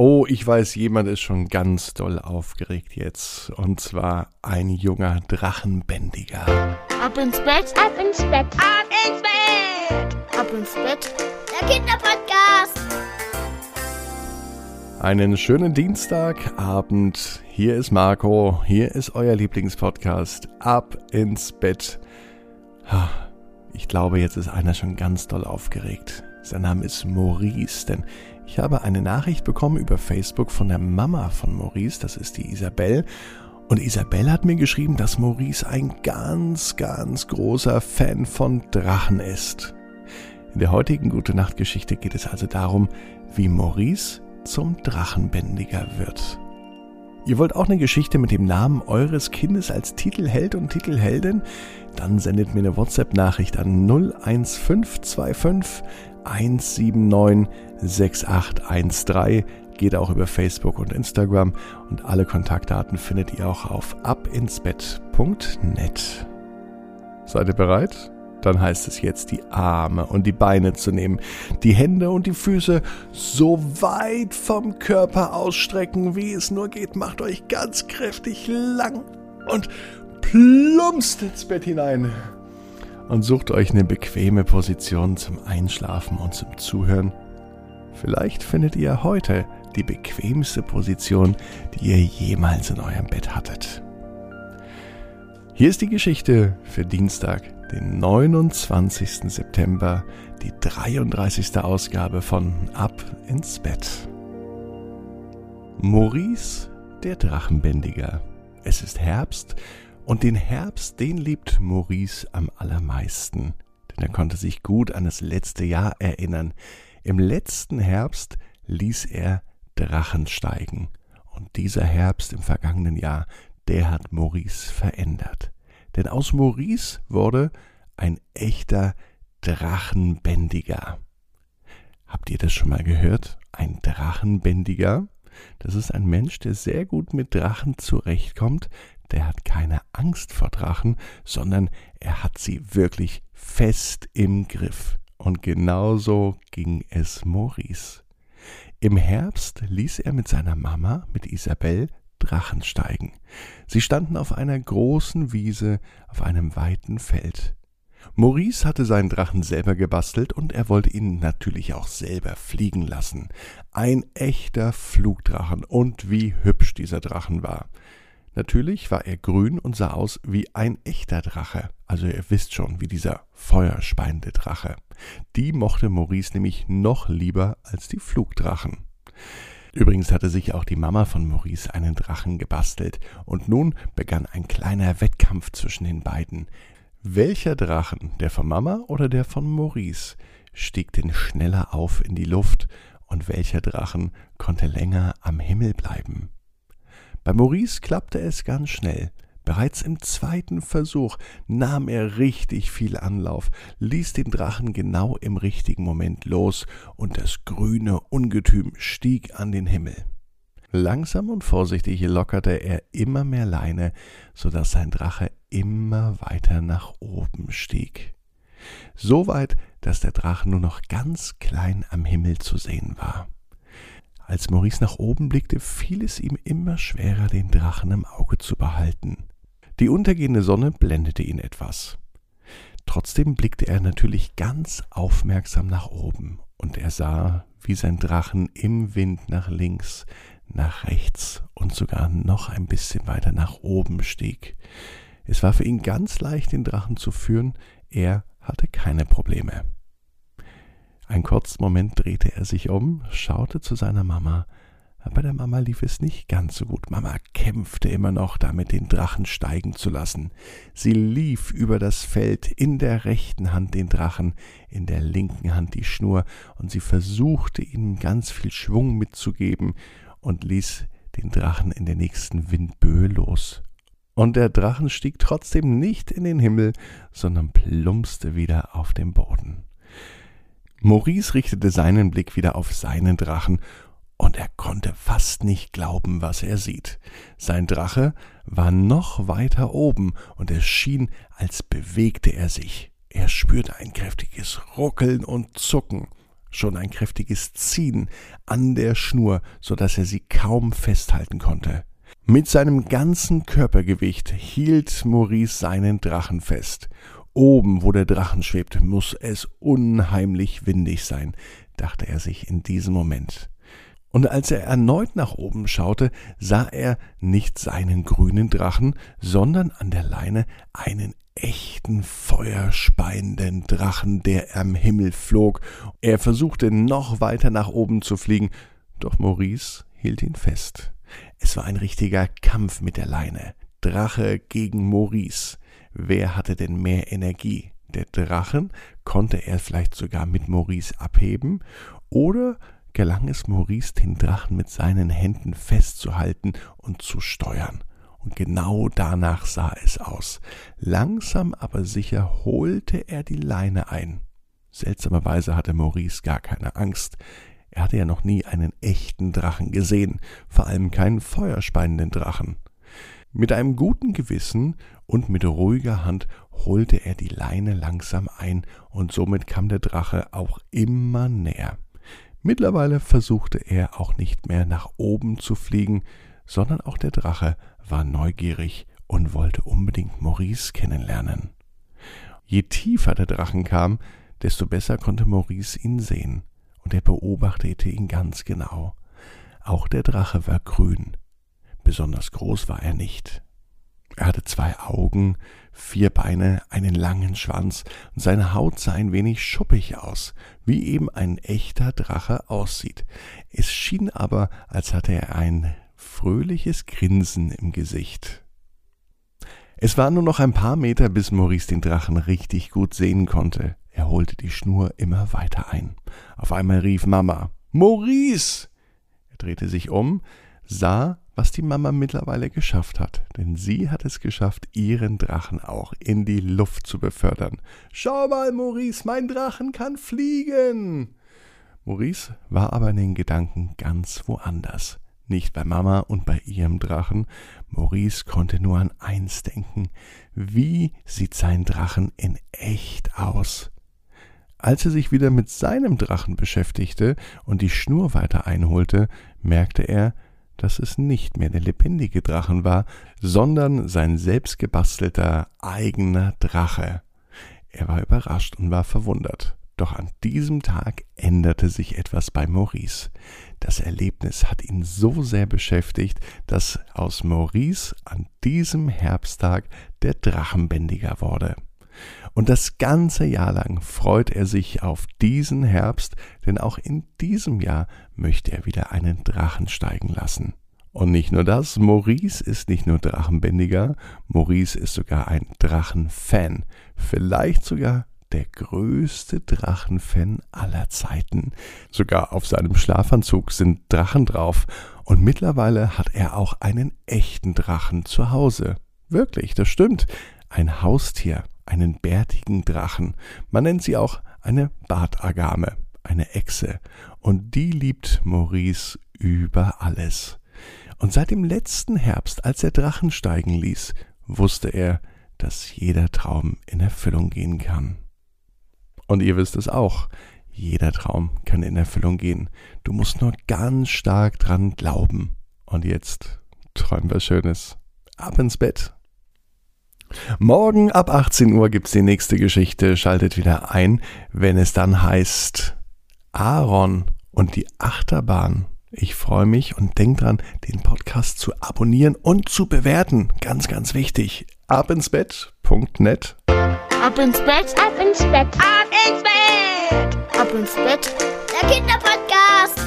Oh, ich weiß, jemand ist schon ganz doll aufgeregt jetzt. Und zwar ein junger Drachenbändiger. Ab ins Bett, ab ins Bett, ab ins Bett, ab ins Bett. Der Kinderpodcast. Einen schönen Dienstagabend. Hier ist Marco. Hier ist euer Lieblingspodcast. Ab ins Bett. Ich glaube, jetzt ist einer schon ganz doll aufgeregt. Sein Name ist Maurice, denn ich habe eine Nachricht bekommen über Facebook von der Mama von Maurice, das ist die Isabel. Und Isabel hat mir geschrieben, dass Maurice ein ganz, ganz großer Fan von Drachen ist. In der heutigen Gute Nacht Geschichte geht es also darum, wie Maurice zum Drachenbändiger wird. Ihr wollt auch eine Geschichte mit dem Namen eures Kindes als Titelheld und Titelheldin? Dann sendet mir eine WhatsApp-Nachricht an 01525 179 6813. Geht auch über Facebook und Instagram und alle Kontaktdaten findet ihr auch auf abinsbett.net. Seid ihr bereit? Dann heißt es jetzt, die Arme und die Beine zu nehmen, die Hände und die Füße so weit vom Körper ausstrecken, wie es nur geht. Macht euch ganz kräftig lang und plumpst ins Bett hinein und sucht euch eine bequeme Position zum Einschlafen und zum Zuhören. Vielleicht findet ihr heute die bequemste Position, die ihr jemals in eurem Bett hattet. Hier ist die Geschichte für Dienstag, den 29. September, die 33. Ausgabe von Ab ins Bett. Maurice, der Drachenbändiger. Es ist Herbst und den Herbst, den liebt Maurice am allermeisten, denn er konnte sich gut an das letzte Jahr erinnern. Im letzten Herbst ließ er Drachen steigen. Und dieser Herbst im vergangenen Jahr, der hat Maurice verändert. Denn aus Maurice wurde ein echter Drachenbändiger. Habt ihr das schon mal gehört? Ein Drachenbändiger? Das ist ein Mensch, der sehr gut mit Drachen zurechtkommt, der hat keine Angst vor Drachen, sondern er hat sie wirklich fest im Griff. Und genauso ging es Maurice. Im Herbst ließ er mit seiner Mama, mit Isabel, Drachen steigen. Sie standen auf einer großen Wiese auf einem weiten Feld. Maurice hatte seinen Drachen selber gebastelt und er wollte ihn natürlich auch selber fliegen lassen. Ein echter Flugdrachen und wie hübsch dieser Drachen war. Natürlich war er grün und sah aus wie ein echter Drache. Also ihr wisst schon, wie dieser feuerspeiende Drache. Die mochte Maurice nämlich noch lieber als die Flugdrachen. Übrigens hatte sich auch die Mama von Maurice einen Drachen gebastelt, und nun begann ein kleiner Wettkampf zwischen den beiden. Welcher Drachen, der von Mama oder der von Maurice, stieg denn schneller auf in die Luft, und welcher Drachen konnte länger am Himmel bleiben? Bei Maurice klappte es ganz schnell. Bereits im zweiten Versuch nahm er richtig viel Anlauf, ließ den Drachen genau im richtigen Moment los, und das grüne Ungetüm stieg an den Himmel. Langsam und vorsichtig lockerte er immer mehr Leine, so dass sein Drache immer weiter nach oben stieg. So weit, dass der Drache nur noch ganz klein am Himmel zu sehen war. Als Maurice nach oben blickte, fiel es ihm immer schwerer, den Drachen im Auge zu behalten. Die untergehende Sonne blendete ihn etwas. Trotzdem blickte er natürlich ganz aufmerksam nach oben, und er sah, wie sein Drachen im Wind nach links, nach rechts und sogar noch ein bisschen weiter nach oben stieg. Es war für ihn ganz leicht, den Drachen zu führen, er hatte keine Probleme. Einen kurzen Moment drehte er sich um, schaute zu seiner Mama. Bei der Mama lief es nicht ganz so gut. Mama kämpfte immer noch damit, den Drachen steigen zu lassen. Sie lief über das Feld, in der rechten Hand den Drachen, in der linken Hand die Schnur, und sie versuchte ihm ganz viel Schwung mitzugeben und ließ den Drachen in der nächsten Windböe los. Und der Drachen stieg trotzdem nicht in den Himmel, sondern plumpste wieder auf den Boden. Maurice richtete seinen Blick wieder auf seinen Drachen, und er konnte fast nicht glauben, was er sieht. Sein Drache war noch weiter oben, und es schien, als bewegte er sich. Er spürte ein kräftiges Ruckeln und Zucken. schon ein kräftiges Ziehen an der Schnur, so dass er sie kaum festhalten konnte. Mit seinem ganzen Körpergewicht hielt Maurice seinen Drachen fest. Oben, wo der Drachen schwebt, muss es unheimlich windig sein, dachte er sich in diesem Moment. Und als er erneut nach oben schaute, sah er nicht seinen grünen Drachen, sondern an der Leine einen echten feuerspeienden Drachen, der am Himmel flog. Er versuchte noch weiter nach oben zu fliegen, doch Maurice hielt ihn fest. Es war ein richtiger Kampf mit der Leine. Drache gegen Maurice. Wer hatte denn mehr Energie? Der Drachen? Konnte er vielleicht sogar mit Maurice abheben? Oder gelang es Maurice, den Drachen mit seinen Händen festzuhalten und zu steuern? Und genau danach sah es aus. Langsam aber sicher holte er die Leine ein. Seltsamerweise hatte Maurice gar keine Angst. Er hatte ja noch nie einen echten Drachen gesehen, vor allem keinen feuerspeienden Drachen. Mit einem guten Gewissen und mit ruhiger Hand holte er die Leine langsam ein, und somit kam der Drache auch immer näher. Mittlerweile versuchte er auch nicht mehr nach oben zu fliegen, sondern auch der Drache war neugierig und wollte unbedingt Maurice kennenlernen. Je tiefer der Drachen kam, desto besser konnte Maurice ihn sehen, und er beobachtete ihn ganz genau. Auch der Drache war grün. Besonders groß war er nicht. Er hatte zwei Augen, vier Beine, einen langen Schwanz, und seine Haut sah ein wenig schuppig aus, wie eben ein echter Drache aussieht. Es schien aber, als hatte er ein fröhliches Grinsen im Gesicht. Es waren nur noch ein paar Meter, bis Maurice den Drachen richtig gut sehen konnte. Er holte die Schnur immer weiter ein. Auf einmal rief Mama Maurice. Er drehte sich um, sah, was die Mama mittlerweile geschafft hat, denn sie hat es geschafft, ihren Drachen auch in die Luft zu befördern. Schau mal, Maurice, mein Drachen kann fliegen. Maurice war aber in den Gedanken ganz woanders nicht bei Mama und bei ihrem Drachen. Maurice konnte nur an eins denken. Wie sieht sein Drachen in echt aus? Als er sich wieder mit seinem Drachen beschäftigte und die Schnur weiter einholte, merkte er, dass es nicht mehr der lebendige Drachen war, sondern sein selbstgebastelter eigener Drache. Er war überrascht und war verwundert. Doch an diesem Tag änderte sich etwas bei Maurice. Das Erlebnis hat ihn so sehr beschäftigt, dass aus Maurice an diesem Herbsttag der Drachenbändiger wurde. Und das ganze Jahr lang freut er sich auf diesen Herbst, denn auch in diesem Jahr möchte er wieder einen Drachen steigen lassen. Und nicht nur das, Maurice ist nicht nur Drachenbändiger, Maurice ist sogar ein Drachenfan, vielleicht sogar der größte Drachenfan aller Zeiten. Sogar auf seinem Schlafanzug sind Drachen drauf und mittlerweile hat er auch einen echten Drachen zu Hause. Wirklich, das stimmt. Ein Haustier, einen bärtigen Drachen. Man nennt sie auch eine Bartagame, eine Echse. Und die liebt Maurice über alles. Und seit dem letzten Herbst, als er Drachen steigen ließ, wusste er, dass jeder Traum in Erfüllung gehen kann. Und ihr wisst es auch, jeder Traum kann in Erfüllung gehen. Du musst nur ganz stark dran glauben. Und jetzt träum was Schönes. Ab ins Bett. Morgen ab 18 Uhr gibt's die nächste Geschichte. Schaltet wieder ein, wenn es dann heißt Aaron und die Achterbahn. Ich freue mich und denk dran, den Podcast zu abonnieren und zu bewerten. Ganz, ganz wichtig. Ab ins Bett.net. Ab ins Bett, Ab ins Bett. ab ins Bett, ab ins Bett. Der Kinderpodcast.